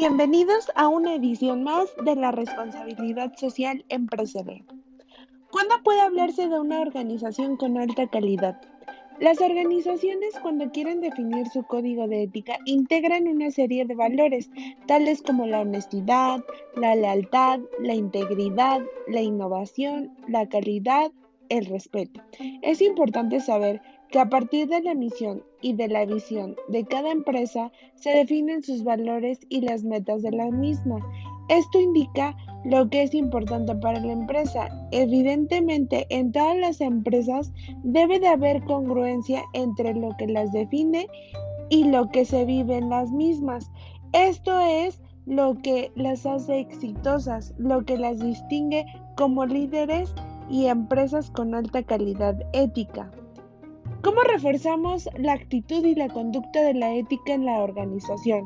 Bienvenidos a una edición más de la responsabilidad social empresarial. ¿Cuándo puede hablarse de una organización con alta calidad? Las organizaciones cuando quieren definir su código de ética integran una serie de valores, tales como la honestidad, la lealtad, la integridad, la innovación, la calidad, el respeto. Es importante saber que a partir de la misión y de la visión de cada empresa se definen sus valores y las metas de la misma. Esto indica lo que es importante para la empresa. Evidentemente, en todas las empresas debe de haber congruencia entre lo que las define y lo que se vive en las mismas. Esto es lo que las hace exitosas, lo que las distingue como líderes y empresas con alta calidad ética. ¿Cómo reforzamos la actitud y la conducta de la ética en la organización?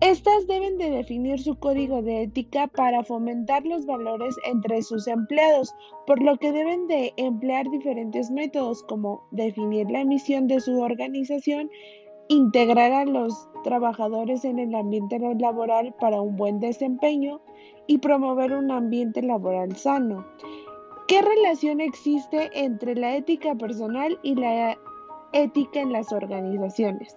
Estas deben de definir su código de ética para fomentar los valores entre sus empleados, por lo que deben de emplear diferentes métodos como definir la misión de su organización, integrar a los trabajadores en el ambiente laboral para un buen desempeño y promover un ambiente laboral sano. ¿Qué relación existe entre la ética personal y la ética en las organizaciones?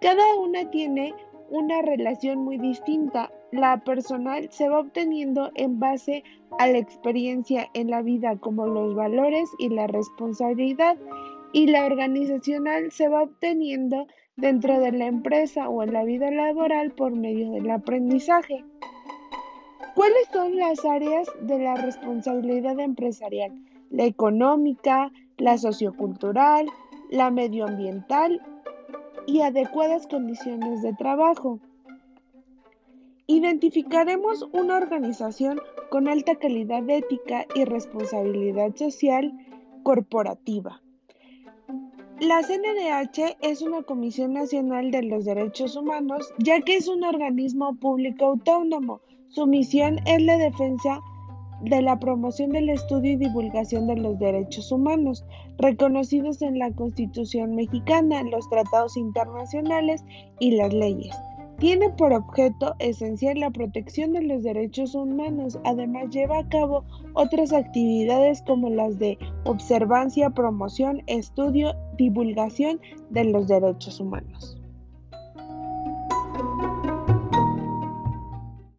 Cada una tiene una relación muy distinta. La personal se va obteniendo en base a la experiencia en la vida como los valores y la responsabilidad y la organizacional se va obteniendo dentro de la empresa o en la vida laboral por medio del aprendizaje. ¿Cuáles son las áreas de la responsabilidad empresarial? La económica, la sociocultural, la medioambiental y adecuadas condiciones de trabajo. Identificaremos una organización con alta calidad ética y responsabilidad social corporativa. La CNDH es una Comisión Nacional de los Derechos Humanos, ya que es un organismo público autónomo su misión es la defensa de la promoción del estudio y divulgación de los derechos humanos, reconocidos en la Constitución mexicana, los tratados internacionales y las leyes. Tiene por objeto esencial la protección de los derechos humanos, además lleva a cabo otras actividades como las de observancia, promoción, estudio, divulgación de los derechos humanos.